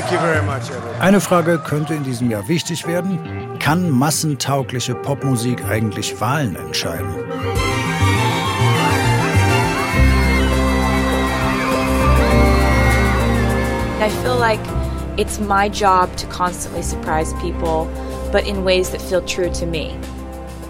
Thank you very much, everybody. Eine Frage könnte in diesem Jahr wichtig werden. Kann massentaugliche Popmusik eigentlich Wahlen entscheiden? I feel like it's my job to constantly surprise people, but in ways that feel true to me.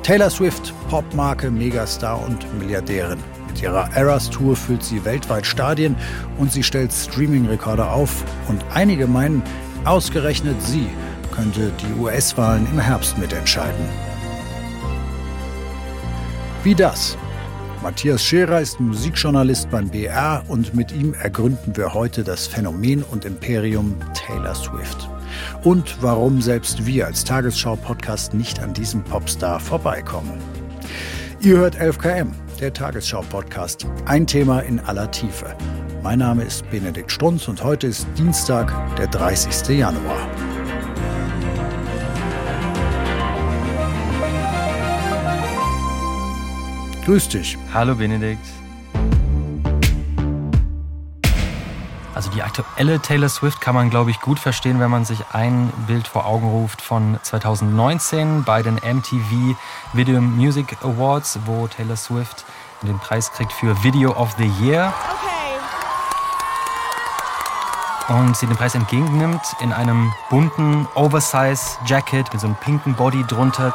Taylor Swift, Popmarke, Megastar und Milliardärin. Mit ihrer Eras Tour füllt sie weltweit Stadien und sie stellt Streaming-Rekorde auf. Und einige meinen, ausgerechnet sie könnte die US-Wahlen im Herbst mitentscheiden. Wie das Matthias Scherer ist Musikjournalist beim BR und mit ihm ergründen wir heute das Phänomen und Imperium Taylor Swift. Und warum selbst wir als Tagesschau-Podcast nicht an diesem Popstar vorbeikommen. Ihr hört 11KM, der Tagesschau-Podcast. Ein Thema in aller Tiefe. Mein Name ist Benedikt Strunz und heute ist Dienstag, der 30. Januar. Grüß dich. Hallo Benedikt. Also die aktuelle Taylor Swift kann man, glaube ich, gut verstehen, wenn man sich ein Bild vor Augen ruft von 2019 bei den MTV Video Music Awards, wo Taylor Swift den Preis kriegt für Video of the Year. Und sie den Preis entgegennimmt in einem bunten Oversize Jacket mit so einem pinken Body drunter.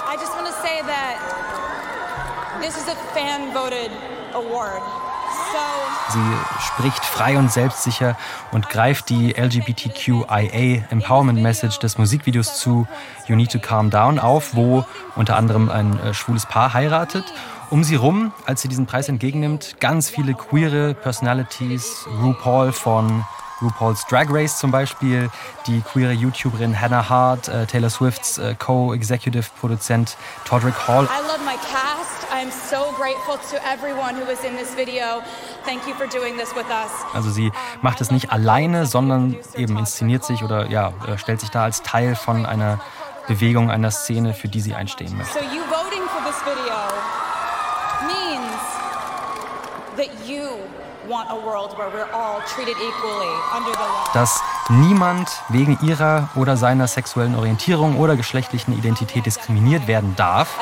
Sie spricht frei und selbstsicher und greift die LGBTQIA Empowerment Message des Musikvideos zu You Need to Calm Down auf, wo unter anderem ein äh, schwules Paar heiratet. Um sie rum, als sie diesen Preis entgegennimmt, ganz viele queere Personalities, RuPaul von RuPaul's Drag Race zum Beispiel, die queere YouTuberin Hannah Hart, äh, Taylor Swifts äh, Co-Executive Produzent Todrick Hall. I love my cast. I'm so grateful to everyone who was in this video. Thank you for doing this with us. Also sie macht es nicht alleine, sondern eben inszeniert sich oder ja, äh, stellt sich da als Teil von einer Bewegung, einer Szene, für die sie einstehen möchte. So you voting for this video means that you dass niemand wegen ihrer oder seiner sexuellen Orientierung oder geschlechtlichen Identität diskriminiert werden darf.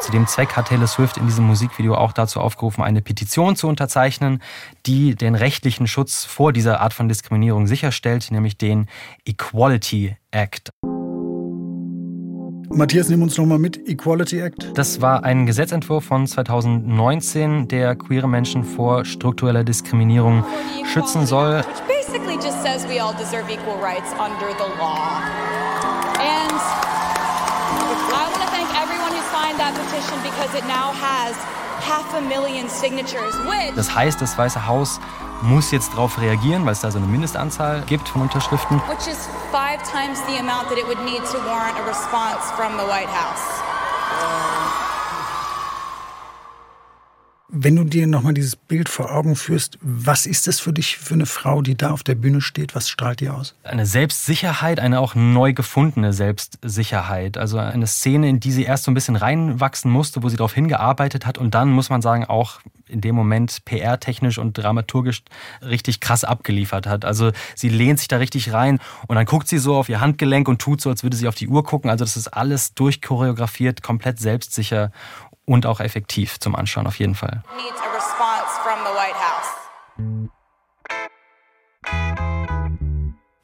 Zu dem Zweck hat Taylor Swift in diesem Musikvideo auch dazu aufgerufen, eine Petition zu unterzeichnen, die den rechtlichen Schutz vor dieser Art von Diskriminierung sicherstellt, nämlich den Equality Act. Matthias, nimm uns nochmal mit. Equality Act. Das war ein Gesetzentwurf von 2019, der queere Menschen vor struktureller Diskriminierung schützen soll. Basically just says we all deserve equal rights under the law. And I want to thank everyone who signed that petition because it now has half a million signatures, which Das heißt, das Weiße Haus muss jetzt darauf reagieren, weil es da so eine Mindestanzahl gibt von Unterschriften. which Wenn du dir nochmal dieses Bild vor Augen führst, was ist das für dich für eine Frau, die da auf der Bühne steht? Was strahlt die aus? Eine Selbstsicherheit, eine auch neu gefundene Selbstsicherheit. Also eine Szene, in die sie erst so ein bisschen reinwachsen musste, wo sie darauf hingearbeitet hat und dann, muss man sagen, auch in dem Moment PR-technisch und dramaturgisch richtig krass abgeliefert hat. Also sie lehnt sich da richtig rein und dann guckt sie so auf ihr Handgelenk und tut so, als würde sie auf die Uhr gucken. Also das ist alles durchchoreografiert, komplett selbstsicher und auch effektiv zum Anschauen auf jeden Fall.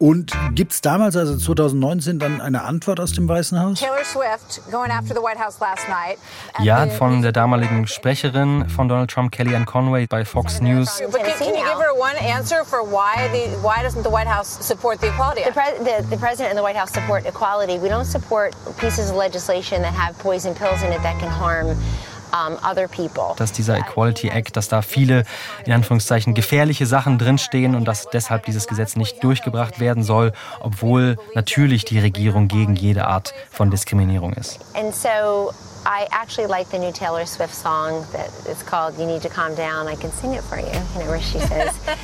Und gibt es damals, also 2019, dann eine Antwort aus dem Weißen Haus? Taylor Swift going after the White House last night. Ja, von der damaligen Sprecherin von Donald Trump, Kellyanne Conway, bei Fox News. And dass dieser Equality Act, dass da viele, in Anführungszeichen, gefährliche Sachen drinstehen und dass deshalb dieses Gesetz nicht durchgebracht werden soll, obwohl natürlich die Regierung gegen jede Art von Diskriminierung ist. And so I actually like the new Taylor Swift song that is called "You Need to Calm Down." I can sing it for you. You know where she says.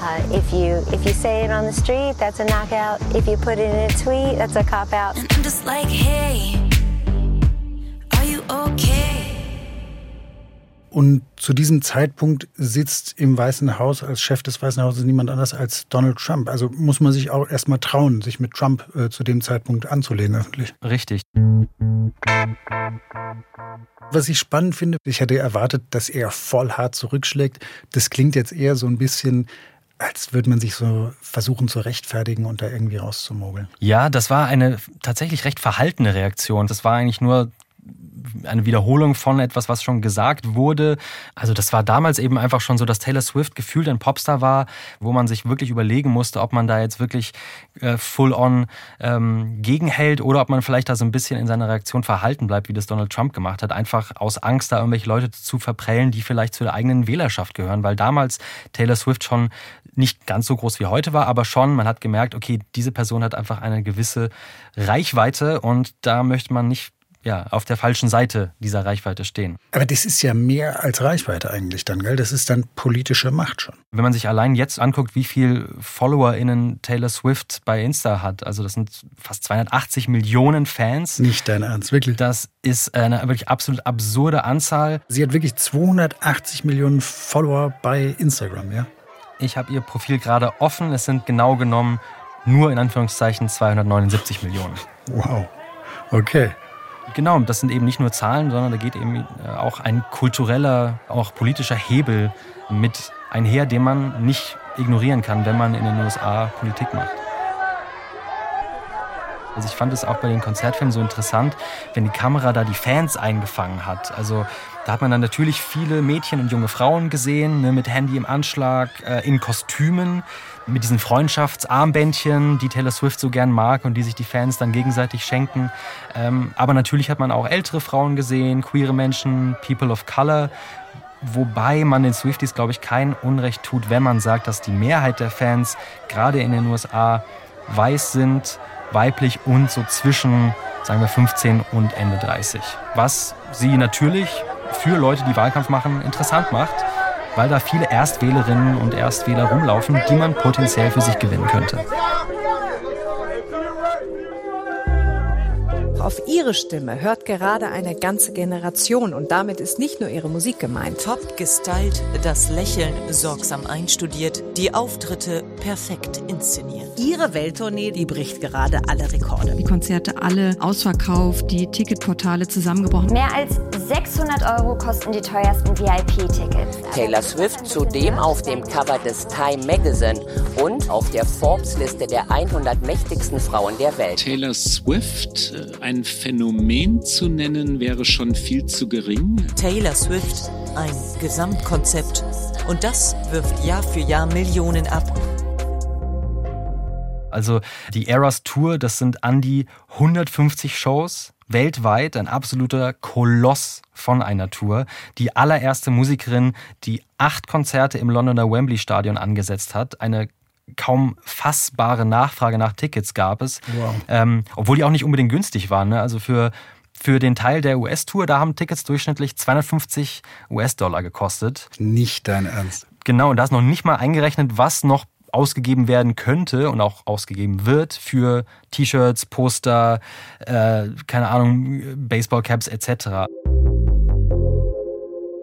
Uh, if you if you say it on the street, that's a knockout. If you put it in a tweet, that's a cop out. I'm just like, hey, are you okay? Und zu diesem Zeitpunkt sitzt im Weißen Haus als Chef des Weißen Hauses niemand anders als Donald Trump. Also muss man sich auch erstmal trauen, sich mit Trump äh, zu dem Zeitpunkt anzulegen öffentlich. Richtig. Was ich spannend finde, ich hätte erwartet, dass er voll hart zurückschlägt. Das klingt jetzt eher so ein bisschen als würde man sich so versuchen zu rechtfertigen und da irgendwie rauszumogeln. Ja, das war eine tatsächlich recht verhaltene Reaktion. Das war eigentlich nur eine Wiederholung von etwas, was schon gesagt wurde. Also das war damals eben einfach schon so, dass Taylor Swift gefühlt ein Popstar war, wo man sich wirklich überlegen musste, ob man da jetzt wirklich äh, full-on ähm, gegenhält oder ob man vielleicht da so ein bisschen in seiner Reaktion verhalten bleibt, wie das Donald Trump gemacht hat, einfach aus Angst, da irgendwelche Leute zu verprellen, die vielleicht zu der eigenen Wählerschaft gehören, weil damals Taylor Swift schon nicht ganz so groß wie heute war, aber schon, man hat gemerkt, okay, diese Person hat einfach eine gewisse Reichweite und da möchte man nicht ja, auf der falschen Seite dieser Reichweite stehen. Aber das ist ja mehr als Reichweite eigentlich dann, gell? Das ist dann politische Macht schon. Wenn man sich allein jetzt anguckt, wie viel FollowerInnen Taylor Swift bei Insta hat, also das sind fast 280 Millionen Fans. Nicht dein Ernst, wirklich? Das ist eine wirklich absolut absurde Anzahl. Sie hat wirklich 280 Millionen Follower bei Instagram, ja? Ich habe ihr Profil gerade offen. Es sind genau genommen nur in Anführungszeichen 279 Millionen. Wow. Okay. Genau, das sind eben nicht nur Zahlen, sondern da geht eben äh, auch ein kultureller, auch politischer Hebel mit einher, den man nicht ignorieren kann, wenn man in den USA Politik macht. Also ich fand es auch bei den Konzertfilmen so interessant, wenn die Kamera da die Fans eingefangen hat. Also da hat man dann natürlich viele Mädchen und junge Frauen gesehen, ne, mit Handy im Anschlag, äh, in Kostümen, mit diesen Freundschaftsarmbändchen, die Taylor Swift so gern mag und die sich die Fans dann gegenseitig schenken. Ähm, aber natürlich hat man auch ältere Frauen gesehen, queere Menschen, People of Color. Wobei man den Swifties, glaube ich, kein Unrecht tut, wenn man sagt, dass die Mehrheit der Fans gerade in den USA weiß sind, weiblich und so zwischen, sagen wir, 15 und Ende 30. Was sie natürlich für Leute, die Wahlkampf machen, interessant macht weil da viele Erstwählerinnen und Erstwähler rumlaufen, die man potenziell für sich gewinnen könnte. Auf ihre Stimme hört gerade eine ganze Generation und damit ist nicht nur ihre Musik gemeint. Top gestylt, das Lächeln sorgsam einstudiert, die Auftritte perfekt inszeniert. Ihre Welttournee, die bricht gerade alle Rekorde. Die Konzerte alle ausverkauft, die Ticketportale zusammengebrochen. Mehr als 600 Euro kosten die teuersten VIP-Tickets. Taylor Swift zudem auf dem Cover des Time Magazine und auf der Forbes-Liste der 100 mächtigsten Frauen der Welt. Taylor Swift, äh, ein Phänomen zu nennen, wäre schon viel zu gering. Taylor Swift, ein Gesamtkonzept. Und das wirft Jahr für Jahr Millionen ab. Also die Eras Tour, das sind an die 150 Shows weltweit, ein absoluter Koloss von einer Tour. Die allererste Musikerin, die acht Konzerte im Londoner Wembley Stadion angesetzt hat, eine kaum fassbare Nachfrage nach Tickets gab es, wow. ähm, obwohl die auch nicht unbedingt günstig waren. Ne? Also für für den Teil der US-Tour, da haben Tickets durchschnittlich 250 US-Dollar gekostet. Nicht dein Ernst. Genau, und da ist noch nicht mal eingerechnet, was noch ausgegeben werden könnte und auch ausgegeben wird für T-Shirts, Poster, äh, keine Ahnung, Baseballcaps etc.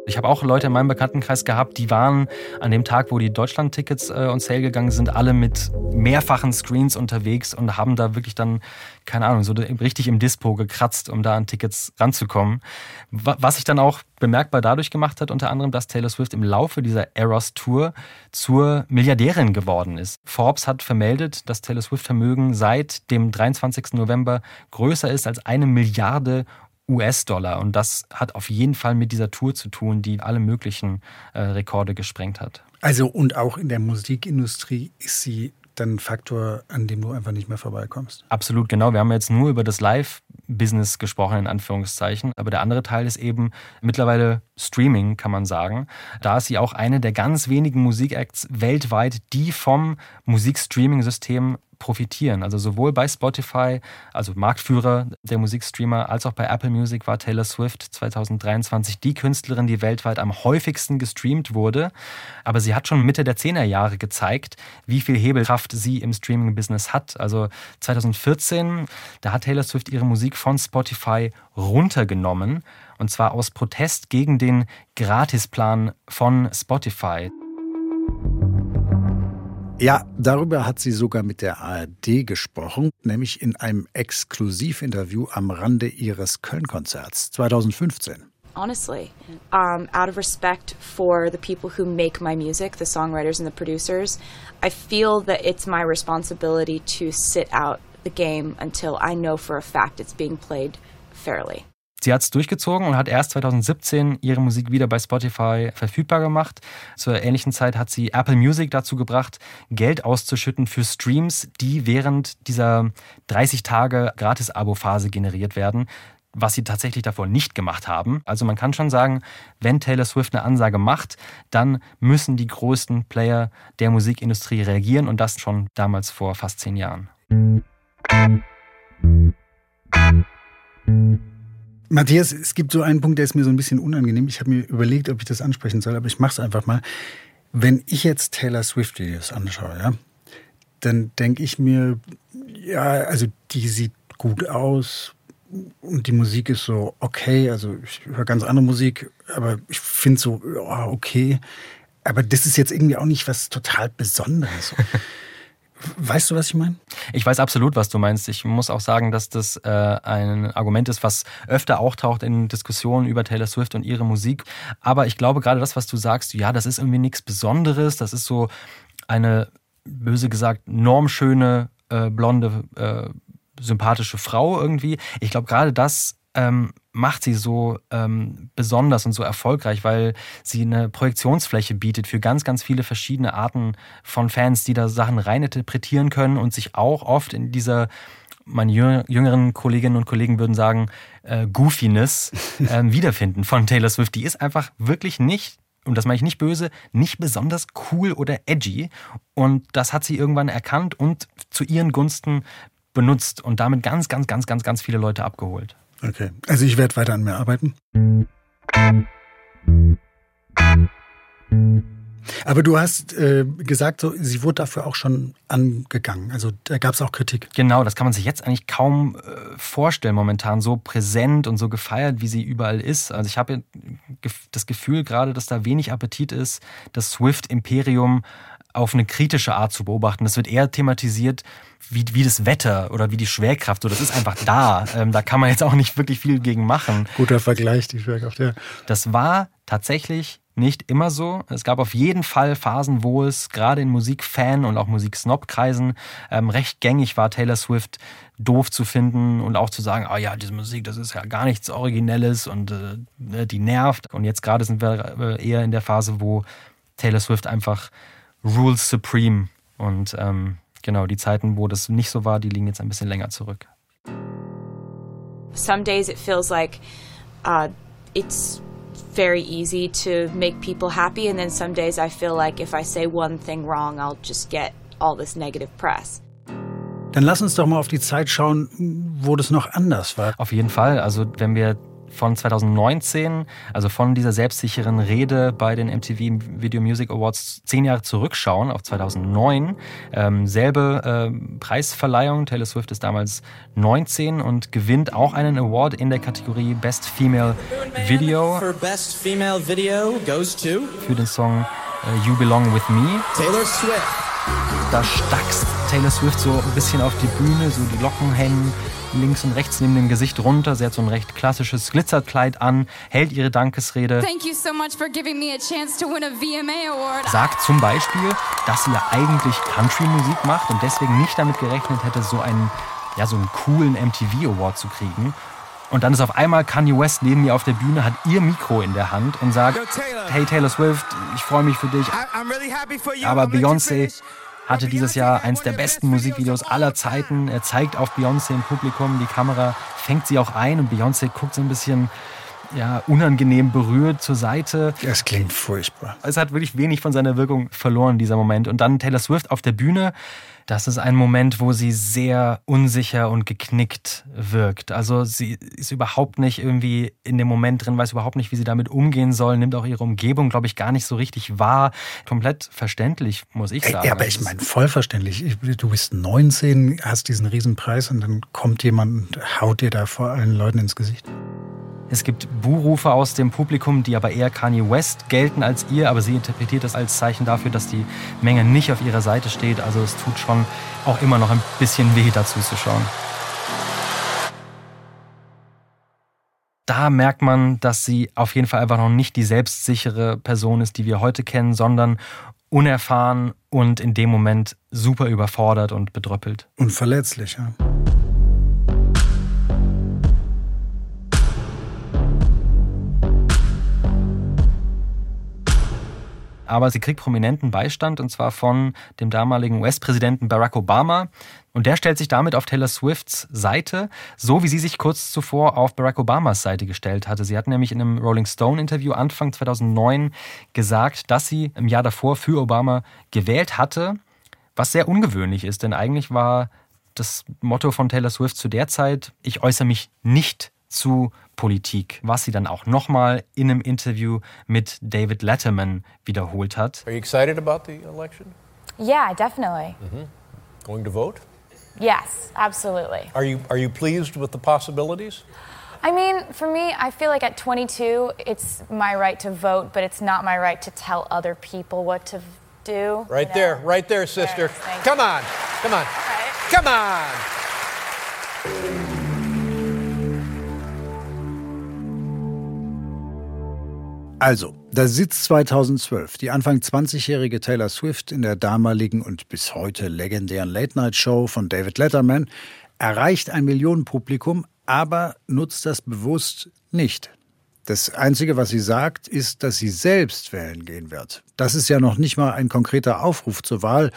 Ich habe auch Leute in meinem Bekanntenkreis gehabt, die waren an dem Tag, wo die Deutschland-Tickets äh, on sale gegangen sind, alle mit mehrfachen Screens unterwegs und haben da wirklich dann, keine Ahnung, so richtig im Dispo gekratzt, um da an Tickets ranzukommen. Was sich dann auch bemerkbar dadurch gemacht hat, unter anderem, dass Taylor Swift im Laufe dieser Eros-Tour zur Milliardärin geworden ist. Forbes hat vermeldet, dass Taylor Swift-Vermögen seit dem 23. November größer ist als eine Milliarde US-Dollar. Und das hat auf jeden Fall mit dieser Tour zu tun, die alle möglichen äh, Rekorde gesprengt hat. Also und auch in der Musikindustrie ist sie dann ein Faktor, an dem du einfach nicht mehr vorbeikommst. Absolut, genau. Wir haben jetzt nur über das Live-Business gesprochen, in Anführungszeichen. Aber der andere Teil ist eben mittlerweile Streaming, kann man sagen. Da ist sie auch eine der ganz wenigen Musikacts weltweit, die vom Musikstreaming-System profitieren. Also sowohl bei Spotify, also Marktführer der Musikstreamer, als auch bei Apple Music war Taylor Swift 2023 die Künstlerin, die weltweit am häufigsten gestreamt wurde. Aber sie hat schon Mitte der 10er Jahre gezeigt, wie viel Hebelkraft sie im Streaming-Business hat. Also 2014, da hat Taylor Swift ihre Musik von Spotify runtergenommen. Und zwar aus Protest gegen den Gratisplan von Spotify. Ja, darüber hat sie sogar mit der ARD gesprochen, nämlich in einem Exklusivinterview am Rande ihres Köln-Konzerts 2015. honestly, um, out of respect for the people who make my music, the songwriters and the producers, I feel that it's my responsibility to sit out the game until I know for a fact it's being played fairly. Sie hat es durchgezogen und hat erst 2017 ihre Musik wieder bei Spotify verfügbar gemacht. Zur ähnlichen Zeit hat sie Apple Music dazu gebracht, Geld auszuschütten für Streams, die während dieser 30 Tage Gratis-Abo-Phase generiert werden was sie tatsächlich davor nicht gemacht haben. Also man kann schon sagen, wenn Taylor Swift eine Ansage macht, dann müssen die größten Player der Musikindustrie reagieren und das schon damals vor fast zehn Jahren. Matthias, es gibt so einen Punkt, der ist mir so ein bisschen unangenehm. Ich habe mir überlegt, ob ich das ansprechen soll, aber ich mache es einfach mal. Wenn ich jetzt Taylor Swift-Videos anschaue, ja, dann denke ich mir, ja, also die sieht gut aus und die Musik ist so okay. Also ich höre ganz andere Musik, aber ich finde so, ja, okay. Aber das ist jetzt irgendwie auch nicht was total Besonderes. Weißt du, was ich meine? Ich weiß absolut, was du meinst. Ich muss auch sagen, dass das äh, ein Argument ist, was öfter auch taucht in Diskussionen über Taylor Swift und ihre Musik. Aber ich glaube gerade das, was du sagst, ja, das ist irgendwie nichts Besonderes. Das ist so eine, böse gesagt, normschöne, äh, blonde, äh, sympathische Frau irgendwie. Ich glaube gerade das ähm, macht sie so ähm, besonders und so erfolgreich, weil sie eine Projektionsfläche bietet für ganz, ganz viele verschiedene Arten von Fans, die da Sachen reininterpretieren können und sich auch oft in dieser meine jüngeren Kolleginnen und Kollegen würden sagen, äh, Goofiness äh, wiederfinden von Taylor Swift. Die ist einfach wirklich nicht, und das meine ich nicht böse, nicht besonders cool oder edgy. Und das hat sie irgendwann erkannt und zu ihren Gunsten benutzt und damit ganz, ganz, ganz, ganz, ganz viele Leute abgeholt. Okay, also ich werde weiter an mir arbeiten. Aber du hast äh, gesagt, so, sie wurde dafür auch schon angegangen. Also da gab es auch Kritik. Genau, das kann man sich jetzt eigentlich kaum äh, vorstellen momentan. So präsent und so gefeiert, wie sie überall ist. Also ich habe das Gefühl gerade, dass da wenig Appetit ist, das Swift-Imperium auf eine kritische Art zu beobachten. Das wird eher thematisiert wie, wie das Wetter oder wie die Schwerkraft. So, das ist einfach da. Ähm, da kann man jetzt auch nicht wirklich viel gegen machen. Guter Vergleich, die Schwerkraft, ja. Das war tatsächlich nicht immer so. Es gab auf jeden Fall Phasen, wo es gerade in Musikfan- und auch Musiksnob-Kreisen ähm, recht gängig war, Taylor Swift doof zu finden und auch zu sagen, ah oh ja, diese Musik, das ist ja gar nichts Originelles und äh, die nervt. Und jetzt gerade sind wir äh, eher in der Phase, wo Taylor Swift einfach rules supreme und ähm, genau, die Zeiten, wo das nicht so war, die liegen jetzt ein bisschen länger zurück. Some days it feels like uh, it's very easy to make people happy, and then some days I feel like if I say one thing wrong, I'll just get all this negative press. Dann lass uns doch mal auf die Zeit schauen, wo das noch anders war. Auf jeden Fall. Also wenn wir von 2019, also von dieser selbstsicheren Rede bei den MTV Video Music Awards zehn Jahre zurückschauen auf 2009. Ähm, selbe äh, Preisverleihung. Taylor Swift ist damals 19 und gewinnt auch einen Award in der Kategorie Best Female Video. Best Female Video goes to für den Song äh, You Belong With Me. Taylor Swift. Da stackst Taylor Swift so ein bisschen auf die Bühne, so die Locken hängen links und rechts neben dem Gesicht runter. Sie hat so ein recht klassisches Glitzerkleid an, hält ihre Dankesrede. Sagt zum Beispiel, dass sie ja eigentlich Country-Musik macht und deswegen nicht damit gerechnet hätte, so einen, ja, so einen coolen MTV Award zu kriegen. Und dann ist auf einmal Kanye West neben ihr auf der Bühne, hat ihr Mikro in der Hand und sagt, hey Taylor Swift, ich freue mich für dich. Aber Beyoncé hatte dieses Jahr eins der besten Musikvideos aller Zeiten. Er zeigt auf Beyoncé im Publikum, die Kamera fängt sie auch ein und Beyoncé guckt so ein bisschen ja, unangenehm berührt zur Seite. Das klingt furchtbar. Es hat wirklich wenig von seiner Wirkung verloren, dieser Moment. Und dann Taylor Swift auf der Bühne Das ist ein Moment, wo sie sehr unsicher und geknickt wirkt. Also sie ist überhaupt nicht irgendwie in dem Moment drin, weiß überhaupt nicht, wie sie damit umgehen soll, nimmt auch ihre Umgebung, glaube ich, gar nicht so richtig wahr. Komplett verständlich, muss ich sagen. Ja, aber ich meine, voll verständlich. Du bist 19, hast diesen Riesenpreis und dann kommt jemand und haut dir da vor allen Leuten ins Gesicht. Es gibt Buhrufe aus dem Publikum, die aber eher Kanye West gelten als ihr, aber sie interpretiert das als Zeichen dafür, dass die Menge nicht auf ihrer Seite steht. Also es tut schon auch immer noch ein bisschen weh, dazu zu schauen. Da merkt man, dass sie auf jeden Fall einfach noch nicht die selbstsichere Person ist, die wir heute kennen, sondern unerfahren und in dem Moment super überfordert und bedröppelt. Und verletzlich, ja. Aber sie kriegt prominenten Beistand und zwar von dem damaligen US-Präsidenten Barack Obama. Und der stellt sich damit auf Taylor Swifts Seite, so wie sie sich kurz zuvor auf Barack Obamas Seite gestellt hatte. Sie hat nämlich in einem Rolling Stone-Interview Anfang 2009 gesagt, dass sie im Jahr davor für Obama gewählt hatte, was sehr ungewöhnlich ist, denn eigentlich war das Motto von Taylor Swift zu der Zeit, ich äußere mich nicht zu Politik, was sie dann auch nochmal in einem Interview mit David Letterman wiederholt hat. Are you excited about the election? Yeah, definitely. Mm -hmm. Going to vote? Yes, absolutely. Are you are you pleased with the possibilities? I mean, for me, I feel like at 22, it's my right to vote, but it's not my right to tell other people what to do. Right there, right there, sister. There, come on, come on, right. come on. Also, da sitzt 2012 die Anfang 20-jährige Taylor Swift in der damaligen und bis heute legendären Late-Night-Show von David Letterman, erreicht ein Millionenpublikum, aber nutzt das bewusst nicht. Das Einzige, was sie sagt, ist, dass sie selbst wählen gehen wird. Das ist ja noch nicht mal ein konkreter Aufruf zur Wahl,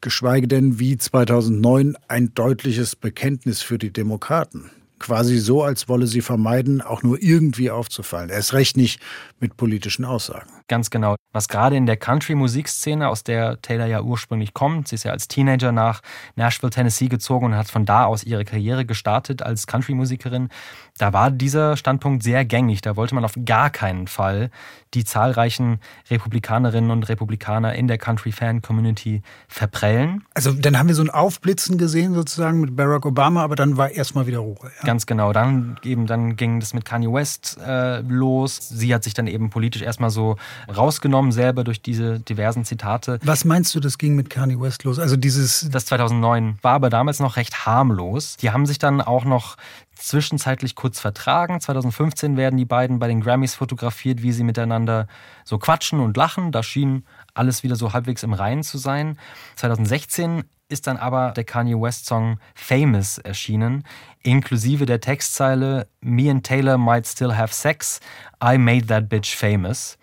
geschweige denn wie 2009 ein deutliches Bekenntnis für die Demokraten quasi so, als wolle sie vermeiden, auch nur irgendwie aufzufallen. Erst recht nicht mit politischen Aussagen. Ganz genau. Was gerade in der Country-Musikszene, aus der Taylor ja ursprünglich kommt, sie ist ja als Teenager nach Nashville, Tennessee gezogen und hat von da aus ihre Karriere gestartet als Country-Musikerin, da war dieser Standpunkt sehr gängig. Da wollte man auf gar keinen Fall die zahlreichen Republikanerinnen und Republikaner in der Country-Fan-Community verprellen. Also dann haben wir so ein Aufblitzen gesehen sozusagen mit Barack Obama, aber dann war erstmal wieder Ruhe. Ja. Ganz genau. Dann eben dann ging das mit Kanye West äh, los. Sie hat sich dann eben politisch erstmal so rausgenommen selber durch diese diversen Zitate. Was meinst du, das ging mit Kanye West los? Also dieses das 2009 war aber damals noch recht harmlos. Die haben sich dann auch noch zwischenzeitlich kurz vertragen. 2015 werden die beiden bei den Grammys fotografiert, wie sie miteinander so quatschen und lachen. Da schien alles wieder so halbwegs im Reinen zu sein. 2016 ist dann aber der Kanye West Song Famous erschienen, inklusive der Textzeile Me and Taylor might still have sex, I made that bitch famous.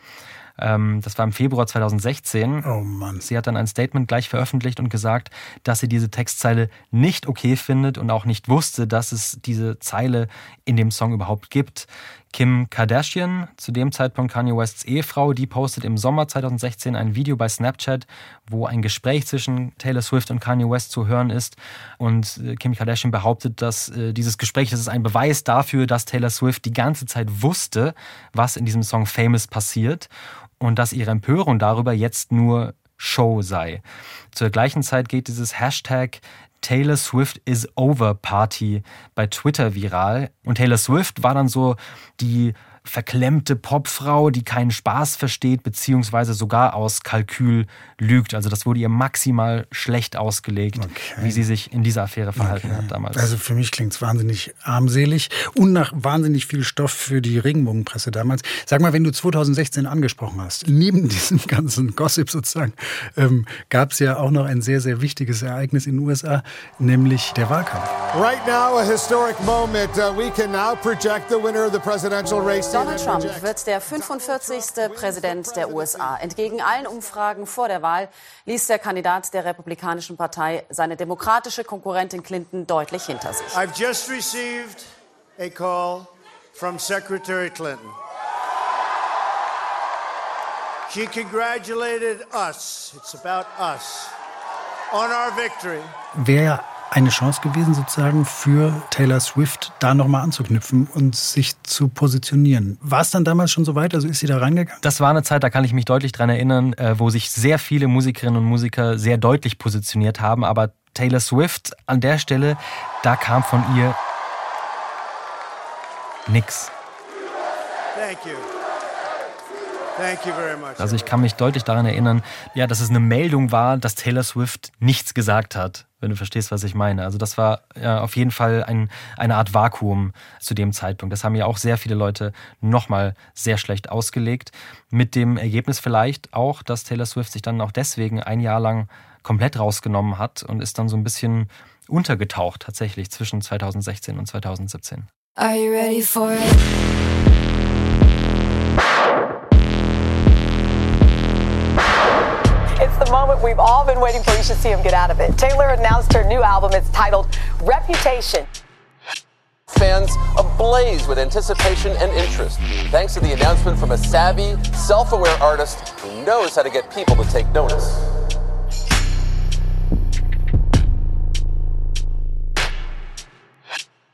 Ähm, das war im Februar 2016. Oh Mann. Sie hat dann ein Statement gleich veröffentlicht und gesagt, dass sie diese Textzeile nicht okay findet und auch nicht wusste, dass es diese Zeile in dem Song überhaupt gibt. Kim Kardashian, zu dem Zeitpunkt Kanye Wests Ehefrau, die postet im Sommer 2016 ein Video bei Snapchat, wo ein Gespräch zwischen Taylor Swift und Kanye West zu hören ist. Und äh, Kim Kardashian behauptet, dass äh, dieses Gespräch, das ist ein Beweis dafür, dass Taylor Swift die ganze Zeit wusste, was in diesem Song Famous passiert und dass ihre Empörung darüber jetzt nur Show sei. Zur gleichen Zeit geht dieses Hashtag Taylor Swift is over Party bei Twitter viral. Und Taylor Swift war dann so die verklemmte Popfrau, die keinen Spaß versteht, beziehungsweise sogar aus Kalkül lügt. Also das wurde ihr maximal schlecht ausgelegt, okay. wie sie sich in dieser Affäre verhalten okay. hat damals. Also für mich klingt es wahnsinnig armselig und nach wahnsinnig viel Stoff für die Regenbogenpresse damals. Sag mal, wenn du 2016 angesprochen hast, neben diesem ganzen Gossip sozusagen, ähm, gab es ja auch noch ein sehr, sehr wichtiges Ereignis in den USA, nämlich der Wahlkampf. Right now a historic moment. Uh, we can now project the winner of the presidential race. Donald Trump wird der 45. Präsident der USA. Entgegen allen Umfragen vor der Wahl ließ der Kandidat der Republikanischen Partei seine demokratische Konkurrentin Clinton deutlich hinter sich. I've just received a call from Secretary Clinton. She congratulated us. It's about us. on our victory. Wäre eine Chance gewesen, sozusagen für Taylor Swift da nochmal anzuknüpfen und sich zu positionieren. War es dann damals schon so weit? Also ist sie da reingegangen? Das war eine Zeit, da kann ich mich deutlich dran erinnern, äh, wo sich sehr viele Musikerinnen und Musiker sehr deutlich positioniert haben. Aber Taylor Swift an der Stelle, da kam von ihr nix. Thank you. Also ich kann mich deutlich daran erinnern, ja, dass es eine Meldung war, dass Taylor Swift nichts gesagt hat, wenn du verstehst, was ich meine. Also das war ja, auf jeden Fall ein, eine Art Vakuum zu dem Zeitpunkt. Das haben ja auch sehr viele Leute nochmal sehr schlecht ausgelegt. Mit dem Ergebnis vielleicht auch, dass Taylor Swift sich dann auch deswegen ein Jahr lang komplett rausgenommen hat und ist dann so ein bisschen untergetaucht tatsächlich zwischen 2016 und 2017. Are you ready for it? We've all been waiting for. You should see him get out of it. Taylor announced her new album. It's titled Reputation. Fans ablaze with anticipation and interest, thanks to the announcement from a savvy, self aware artist who knows how to get people to take notice.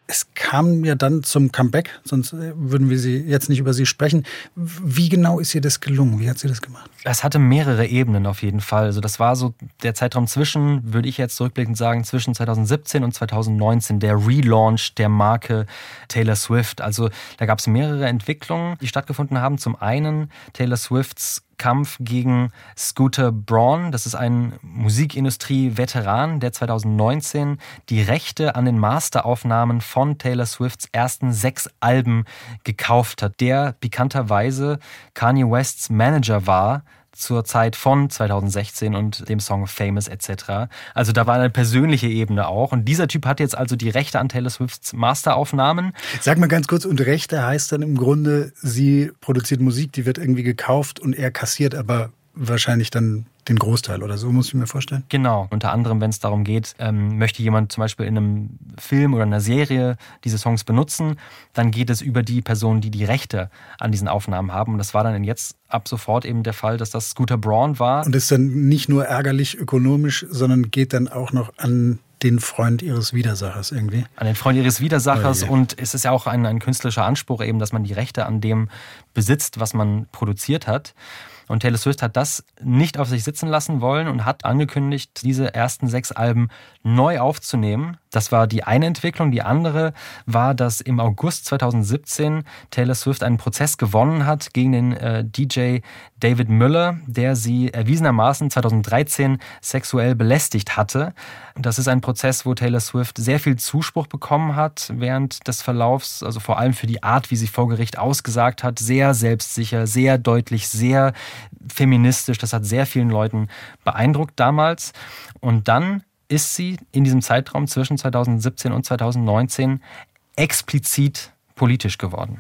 Es kam ja dann zum Comeback, sonst äh, würden wir sie jetzt nicht über sie sprechen. Wie genau ist ihr das gelungen? Wie hat sie das gemacht? Es hatte mehrere Ebenen auf jeden Fall. Also das war so der Zeitraum zwischen, würde ich jetzt zurückblickend sagen, zwischen 2017 und 2019, der Relaunch der Marke Taylor Swift. Also da gab es mehrere Entwicklungen, die stattgefunden haben. Zum einen Taylor Swifts Kampf gegen Scooter Braun. Das ist ein Musikindustrie-Veteran, der 2019 die Rechte an den Masteraufnahmen von Taylor Swifts ersten sechs Alben gekauft hat, der bekannterweise Kanye Wests Manager war zur Zeit von 2016 und dem Song Famous etc. Also da war eine persönliche Ebene auch. Und dieser Typ hat jetzt also die Rechte an Taylor Swifts Masteraufnahmen. Sag mal ganz kurz, und Rechte heißt dann im Grunde, sie produziert Musik, die wird irgendwie gekauft und er kassiert aber wahrscheinlich dann den Großteil oder so, muss ich mir vorstellen. Genau. Unter anderem, wenn es darum geht, ähm, möchte jemand zum Beispiel in einem Film oder einer Serie diese Songs benutzen, dann geht es über die Person, die die Rechte an diesen Aufnahmen haben. Und das war dann jetzt ab sofort eben der Fall, dass das Scooter Braun war. Und ist dann nicht nur ärgerlich ökonomisch, sondern geht dann auch noch an den Freund ihres Widersachers irgendwie. An den Freund ihres Widersachers. Oh und es ist ja auch ein, ein künstlerischer Anspruch eben, dass man die Rechte an dem besitzt, was man produziert hat. Und Taylor Swift hat das nicht auf sich sitzen lassen wollen und hat angekündigt, diese ersten sechs Alben neu aufzunehmen. Das war die eine Entwicklung. Die andere war, dass im August 2017 Taylor Swift einen Prozess gewonnen hat gegen den äh, DJ David Müller, der sie erwiesenermaßen 2013 sexuell belästigt hatte. Das ist ein Prozess, wo Taylor Swift sehr viel Zuspruch bekommen hat während des Verlaufs, also vor allem für die Art, wie sie vor Gericht ausgesagt hat. Sehr selbstsicher, sehr deutlich, sehr feministisch. Das hat sehr vielen Leuten beeindruckt damals. Und dann ist sie in diesem Zeitraum zwischen 2017 und 2019 explizit politisch geworden.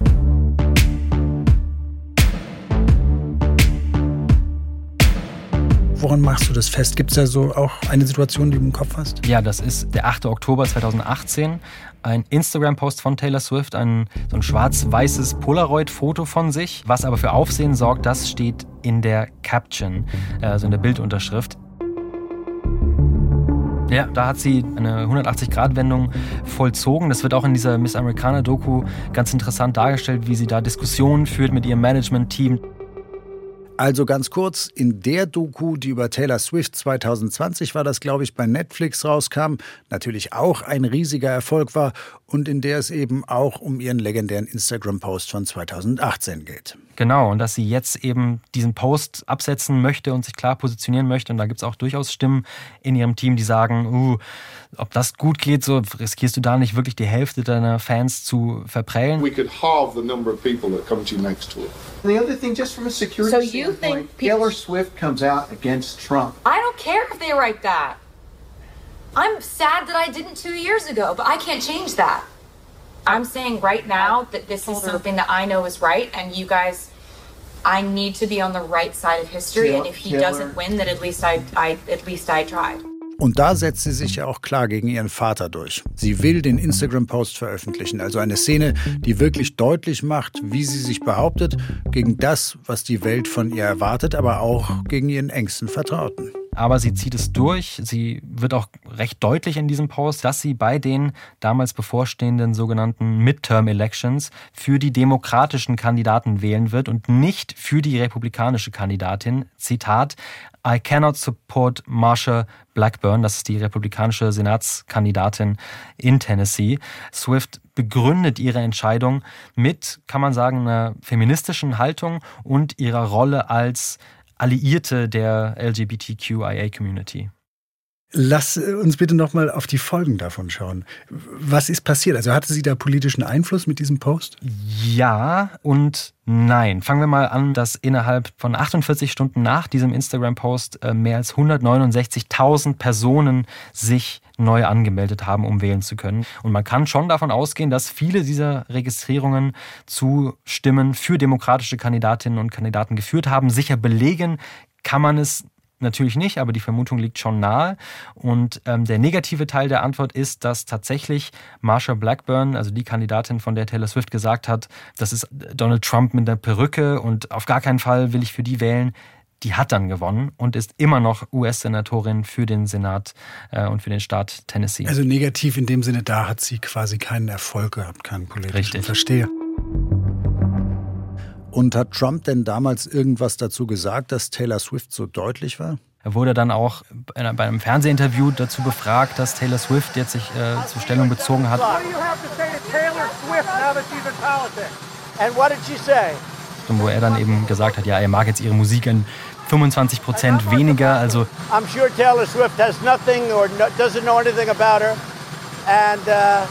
Woran machst du das fest? Gibt es da so auch eine Situation, die du im Kopf hast? Ja, das ist der 8. Oktober 2018. Ein Instagram-Post von Taylor Swift, ein, so ein schwarz-weißes Polaroid-Foto von sich. Was aber für Aufsehen sorgt, das steht in der Caption, also in der Bildunterschrift. Ja, da hat sie eine 180-Grad-Wendung vollzogen. Das wird auch in dieser Miss Americana-Doku ganz interessant dargestellt, wie sie da Diskussionen führt mit ihrem Management-Team. Also ganz kurz, in der Doku, die über Taylor Swift 2020 war, das glaube ich bei Netflix rauskam, natürlich auch ein riesiger Erfolg war und in der es eben auch um ihren legendären Instagram-Post von 2018 geht. Genau, und dass sie jetzt eben diesen Post absetzen möchte und sich klar positionieren möchte. Und da gibt es auch durchaus Stimmen in ihrem Team, die sagen, uh, ob das gut geht, so riskierst du da nicht wirklich die Hälfte deiner Fans zu verprellen. We could halve the number of people that come to you next tour. The other thing, just from a security so you standpoint, think Taylor Swift comes out against Trump. I don't care if they write that. I'm sad that I didn't two years ago, but I can't change that. I'm saying right now that this is something that I know is right, and you guys, I need to be on the right side of history. And if he doesn't win, then at least I, I at least I tried. Und da setzt sie sich ja auch klar gegen ihren Vater durch. Sie will den Instagram-Post veröffentlichen, also eine Szene, die wirklich deutlich macht, wie sie sich behauptet, gegen das, was die Welt von ihr erwartet, aber auch gegen ihren engsten Vertrauten. Aber sie zieht es durch. Sie wird auch recht deutlich in diesem Post, dass sie bei den damals bevorstehenden sogenannten Midterm Elections für die demokratischen Kandidaten wählen wird und nicht für die republikanische Kandidatin. Zitat, I cannot support Marsha Blackburn, das ist die republikanische Senatskandidatin in Tennessee. Swift begründet ihre Entscheidung mit, kann man sagen, einer feministischen Haltung und ihrer Rolle als Alliierte der LGBTQIA-Community. Lass uns bitte nochmal auf die Folgen davon schauen. Was ist passiert? Also hatte sie da politischen Einfluss mit diesem Post? Ja und nein. Fangen wir mal an, dass innerhalb von 48 Stunden nach diesem Instagram-Post äh, mehr als 169.000 Personen sich neu angemeldet haben, um wählen zu können. Und man kann schon davon ausgehen, dass viele dieser Registrierungen zu Stimmen für demokratische Kandidatinnen und Kandidaten geführt haben. Sicher belegen kann man es Natürlich nicht, aber die Vermutung liegt schon nahe. Und ähm, der negative Teil der Antwort ist, dass tatsächlich Marsha Blackburn, also die Kandidatin, von der Taylor Swift gesagt hat, das ist Donald Trump mit der Perücke und auf gar keinen Fall will ich für die wählen, die hat dann gewonnen und ist immer noch US-Senatorin für den Senat äh, und für den Staat Tennessee. Also negativ in dem Sinne, da hat sie quasi keinen Erfolg gehabt, keinen politischen. Richtig. Verstehe. Und hat Trump denn damals irgendwas dazu gesagt, dass Taylor Swift so deutlich war? Er wurde dann auch bei einem Fernsehinterview dazu befragt, dass Taylor Swift jetzt sich äh, zur Stellung bezogen hat. Und wo er dann eben gesagt hat, ja, er mag jetzt ihre Musik in 25 Prozent weniger. Also I'm sure Taylor Swift has nothing or no, doesn't know anything about her. And uh,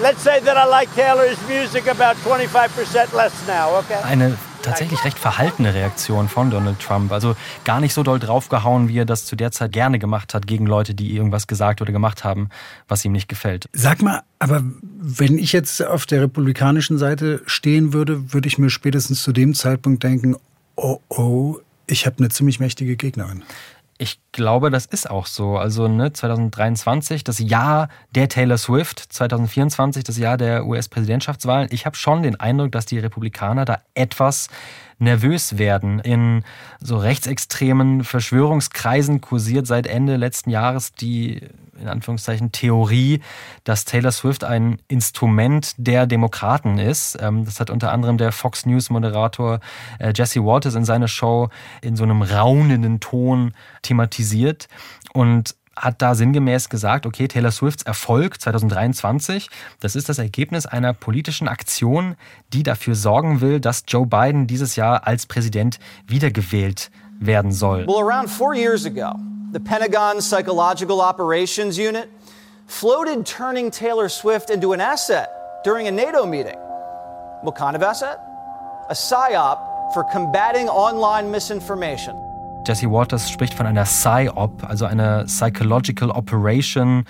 let's say that I like Taylor's music about 25% less now, okay? Eine tatsächlich recht verhaltene Reaktion von Donald Trump. Also gar nicht so doll draufgehauen, wie er das zu der Zeit gerne gemacht hat gegen Leute, die irgendwas gesagt oder gemacht haben, was ihm nicht gefällt. Sag mal, aber wenn ich jetzt auf der republikanischen Seite stehen würde, würde ich mir spätestens zu dem Zeitpunkt denken, oh oh, ich habe eine ziemlich mächtige Gegnerin. Ich glaube, das ist auch so. Also ne, 2023, das Jahr der Taylor Swift, 2024, das Jahr der US-Präsidentschaftswahlen. Ich habe schon den Eindruck, dass die Republikaner da etwas nervös werden. In so rechtsextremen Verschwörungskreisen kursiert seit Ende letzten Jahres die in Anführungszeichen Theorie, dass Taylor Swift ein Instrument der Demokraten ist. Ähm, das hat unter anderem der Fox News Moderator äh, Jesse Waters in seiner Show in so einem raunenden Ton thematisiert. Und hat da sinngemäß gesagt, okay, Taylor Swifts Erfolg 2023, das ist das Ergebnis einer politischen Aktion, die dafür sorgen will, dass Joe Biden dieses Jahr als Präsident wiedergewählt werden soll. Well, around four years ago, the Pentagon's Psychological Operations Unit floated turning Taylor Swift into an asset during a NATO meeting. What kind of asset? A psyop for combating online misinformation. Jesse Waters spricht von einer PSYOP, also einer Psychological Operation,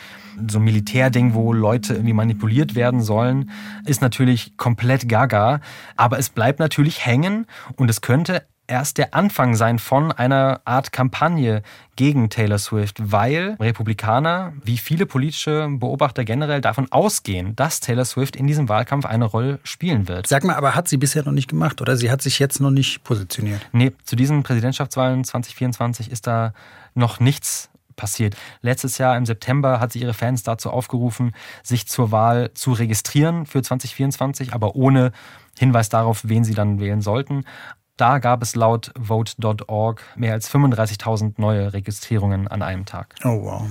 so ein Militärding, wo Leute irgendwie manipuliert werden sollen, ist natürlich komplett gaga. Aber es bleibt natürlich hängen und es könnte erst der Anfang sein von einer Art Kampagne gegen Taylor Swift, weil Republikaner, wie viele politische Beobachter generell, davon ausgehen, dass Taylor Swift in diesem Wahlkampf eine Rolle spielen wird. Sag mal, aber hat sie bisher noch nicht gemacht oder sie hat sich jetzt noch nicht positioniert? Nee, zu diesen Präsidentschaftswahlen 2024 ist da noch nichts passiert. Letztes Jahr im September hat sie ihre Fans dazu aufgerufen, sich zur Wahl zu registrieren für 2024, aber ohne Hinweis darauf, wen sie dann wählen sollten. Da gab es laut Vote.org mehr als 35.000 neue Registrierungen an einem Tag. Oh wow.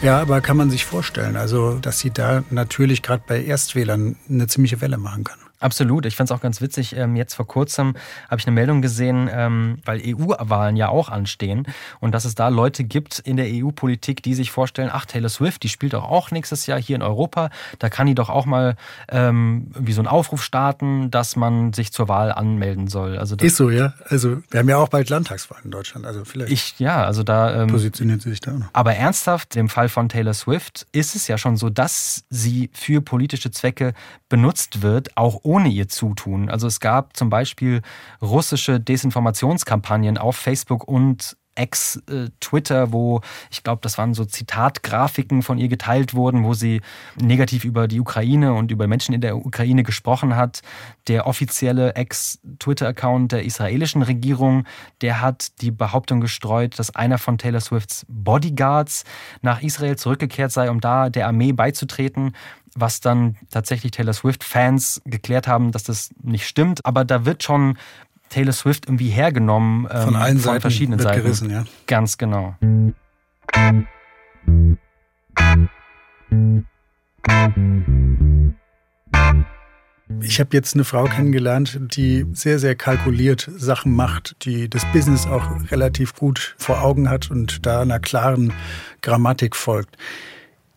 Ja, aber kann man sich vorstellen, also dass sie da natürlich gerade bei Erstwählern eine ziemliche Welle machen kann. Absolut. Ich fand es auch ganz witzig. Ähm, jetzt vor kurzem habe ich eine Meldung gesehen, ähm, weil EU-Wahlen ja auch anstehen und dass es da Leute gibt in der EU-Politik, die sich vorstellen, ach, Taylor Swift, die spielt doch auch nächstes Jahr hier in Europa. Da kann die doch auch mal ähm, wie so einen Aufruf starten, dass man sich zur Wahl anmelden soll. Also Ist so, ja. Also wir haben ja auch bald Landtagswahlen in Deutschland. Also vielleicht. Ich, ja, also da. Ähm, positioniert sie sich da auch noch. Aber ernsthaft, im Fall von Taylor Swift ist es ja schon so, dass sie für politische Zwecke benutzt wird, auch ohne ihr Zutun. Also es gab zum Beispiel russische Desinformationskampagnen auf Facebook und Ex-Twitter, wo ich glaube, das waren so Zitatgrafiken von ihr geteilt wurden, wo sie negativ über die Ukraine und über Menschen in der Ukraine gesprochen hat. Der offizielle Ex-Twitter-Account der israelischen Regierung, der hat die Behauptung gestreut, dass einer von Taylor Swifts Bodyguards nach Israel zurückgekehrt sei, um da der Armee beizutreten was dann tatsächlich Taylor Swift-Fans geklärt haben, dass das nicht stimmt. Aber da wird schon Taylor Swift irgendwie hergenommen ähm, von allen von Seiten verschiedenen Seiten. Gerissen, ja. Ganz genau. Ich habe jetzt eine Frau kennengelernt, die sehr, sehr kalkuliert Sachen macht, die das Business auch relativ gut vor Augen hat und da einer klaren Grammatik folgt.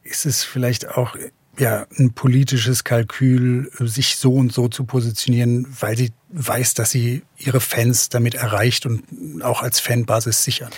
Ist es vielleicht auch ja, ein politisches Kalkül, sich so und so zu positionieren, weil sie weiß, dass sie ihre Fans damit erreicht und auch als Fanbasis sichert?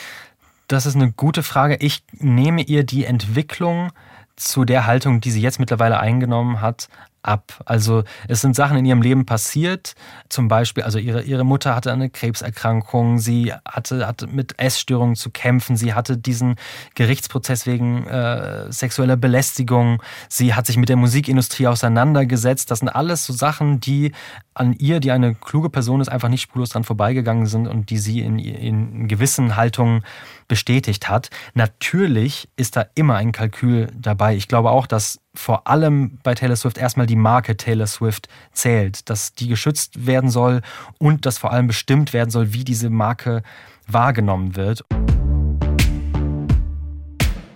Das ist eine gute Frage. Ich nehme ihr die Entwicklung zu der Haltung, die sie jetzt mittlerweile eingenommen hat, ab. Also es sind Sachen in ihrem Leben passiert, zum Beispiel, also ihre, ihre Mutter hatte eine Krebserkrankung, sie hatte, hatte mit Essstörungen zu kämpfen, sie hatte diesen Gerichtsprozess wegen äh, sexueller Belästigung, sie hat sich mit der Musikindustrie auseinandergesetzt. Das sind alles so Sachen, die an ihr, die eine kluge Person ist, einfach nicht spurlos dran vorbeigegangen sind und die sie in, in gewissen Haltungen bestätigt hat. Natürlich ist da immer ein Kalkül dabei. Ich glaube auch, dass vor allem bei Taylor Swift erstmal die Marke Taylor Swift zählt, dass die geschützt werden soll und dass vor allem bestimmt werden soll, wie diese Marke wahrgenommen wird.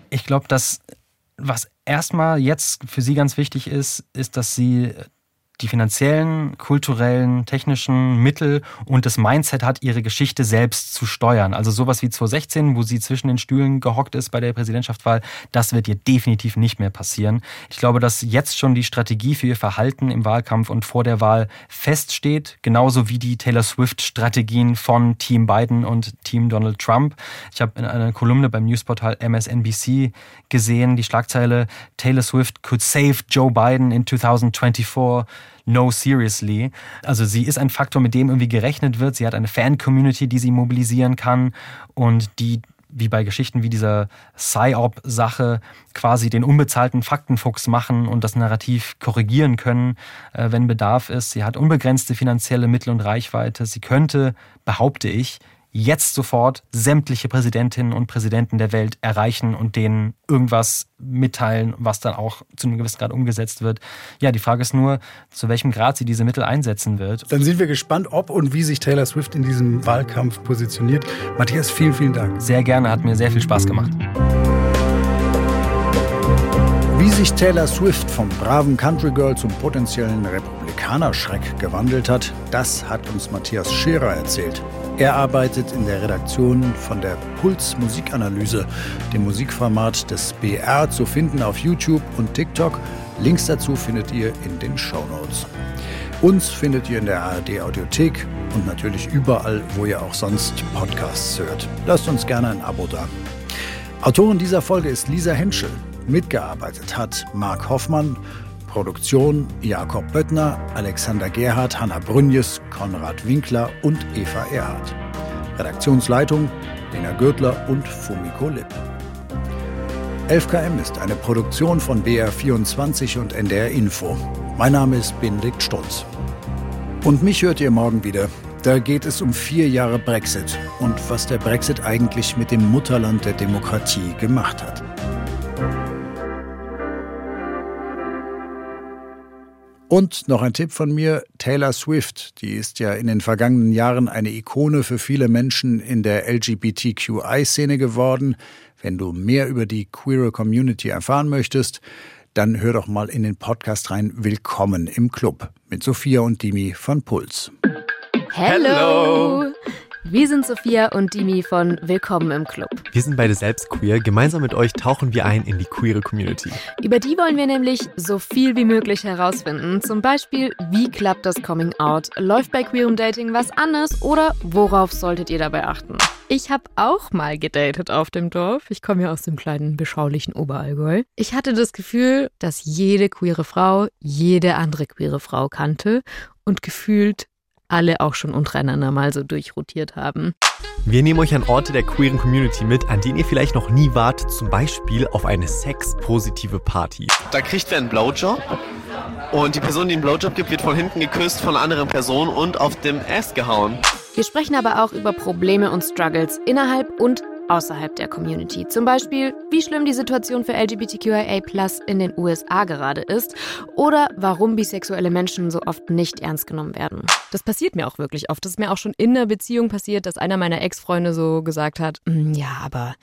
Ich glaube, dass was erstmal jetzt für sie ganz wichtig ist, ist, dass sie die finanziellen, kulturellen, technischen Mittel und das Mindset hat, ihre Geschichte selbst zu steuern. Also sowas wie 2016, wo sie zwischen den Stühlen gehockt ist bei der Präsidentschaftswahl, das wird ihr definitiv nicht mehr passieren. Ich glaube, dass jetzt schon die Strategie für ihr Verhalten im Wahlkampf und vor der Wahl feststeht, genauso wie die Taylor Swift-Strategien von Team Biden und Team Donald Trump. Ich habe in einer Kolumne beim Newsportal MSNBC gesehen, die Schlagzeile Taylor Swift could save Joe Biden in 2024 no seriously. Also sie ist ein Faktor, mit dem irgendwie gerechnet wird. Sie hat eine Fan-Community, die sie mobilisieren kann und die wie bei Geschichten wie dieser Psy-Op-Sache quasi den unbezahlten Faktenfuchs machen und das Narrativ korrigieren können, äh, wenn Bedarf ist. Sie hat unbegrenzte finanzielle Mittel und Reichweite. Sie könnte, behaupte ich, jetzt sofort sämtliche Präsidentinnen und Präsidenten der Welt erreichen und denen irgendwas mitteilen, was dann auch zu einem gewissen Grad umgesetzt wird. Ja, die Frage ist nur, zu welchem Grad sie diese Mittel einsetzen wird. Dann sind wir gespannt, ob und wie sich Taylor Swift in diesem Wahlkampf positioniert. Matthias, vielen, vielen Dank. Sehr gerne, hat mir sehr viel Spaß gemacht. Wie sich Taylor Swift vom braven Country Girl zum potenziellen Republikanerschreck gewandelt hat, das hat uns Matthias Scherer erzählt. Er arbeitet in der Redaktion von der Puls Musikanalyse, dem Musikformat des BR, zu finden auf YouTube und TikTok. Links dazu findet ihr in den Show Notes. Uns findet ihr in der ARD Audiothek und natürlich überall, wo ihr auch sonst Podcasts hört. Lasst uns gerne ein Abo da. Autorin dieser Folge ist Lisa Henschel. Mitgearbeitet hat Marc Hoffmann Produktion Jakob Böttner, Alexander Gerhardt, Hanna Brünjes, Konrad Winkler und Eva Erhardt. Redaktionsleitung Lena Gürtler und Fumiko Lipp. 11KM ist eine Produktion von BR24 und NDR Info. Mein Name ist Benedikt Stutz. Und mich hört ihr morgen wieder. Da geht es um vier Jahre Brexit und was der Brexit eigentlich mit dem Mutterland der Demokratie gemacht hat. Und noch ein Tipp von mir, Taylor Swift, die ist ja in den vergangenen Jahren eine Ikone für viele Menschen in der LGBTQI-Szene geworden. Wenn du mehr über die queere Community erfahren möchtest, dann hör doch mal in den Podcast rein Willkommen im Club mit Sophia und Dimi von Puls. Hello! Wir sind Sophia und Dimi von Willkommen im Club. Wir sind beide selbst queer. Gemeinsam mit euch tauchen wir ein in die queere Community. Über die wollen wir nämlich so viel wie möglich herausfinden. Zum Beispiel, wie klappt das Coming Out? Läuft bei queerem Dating was anders? Oder worauf solltet ihr dabei achten? Ich habe auch mal gedatet auf dem Dorf. Ich komme ja aus dem kleinen, beschaulichen Oberallgäu. Ich hatte das Gefühl, dass jede queere Frau jede andere queere Frau kannte und gefühlt alle auch schon untereinander mal so durchrotiert haben. Wir nehmen euch an Orte der queeren Community mit, an denen ihr vielleicht noch nie wart, zum Beispiel auf eine sexpositive Party. Da kriegt wer einen Blowjob und die Person, die einen Blowjob gibt, wird von hinten geküsst von einer anderen Person und auf dem Ass gehauen. Wir sprechen aber auch über Probleme und Struggles innerhalb und außerhalb der Community. Zum Beispiel, wie schlimm die Situation für LGBTQIA in den USA gerade ist oder warum bisexuelle Menschen so oft nicht ernst genommen werden. Das passiert mir auch wirklich oft. Das ist mir auch schon in einer Beziehung passiert, dass einer meiner Ex-Freunde so gesagt hat, mm, ja, aber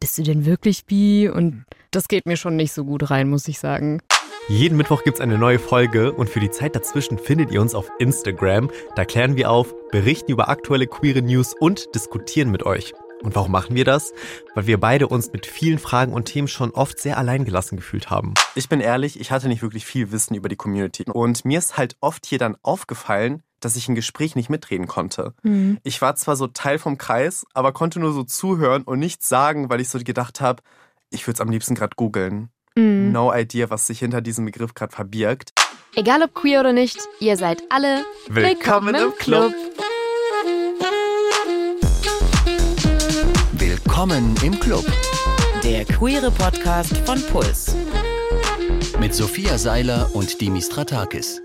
bist du denn wirklich bi? Und das geht mir schon nicht so gut rein, muss ich sagen. Jeden Mittwoch gibt es eine neue Folge und für die Zeit dazwischen findet ihr uns auf Instagram. Da klären wir auf, berichten über aktuelle queere News und diskutieren mit euch. Und warum machen wir das? Weil wir beide uns mit vielen Fragen und Themen schon oft sehr alleingelassen gefühlt haben. Ich bin ehrlich, ich hatte nicht wirklich viel Wissen über die Community. Und mir ist halt oft hier dann aufgefallen, dass ich ein Gespräch nicht mitreden konnte. Mhm. Ich war zwar so Teil vom Kreis, aber konnte nur so zuhören und nichts sagen, weil ich so gedacht habe, ich würde es am liebsten gerade googeln. Mhm. No idea, was sich hinter diesem Begriff gerade verbirgt. Egal ob queer oder nicht, ihr seid alle willkommen, willkommen im Club. Willkommen im Club. Der queere Podcast von Puls. Mit Sophia Seiler und Dimitri Stratakis.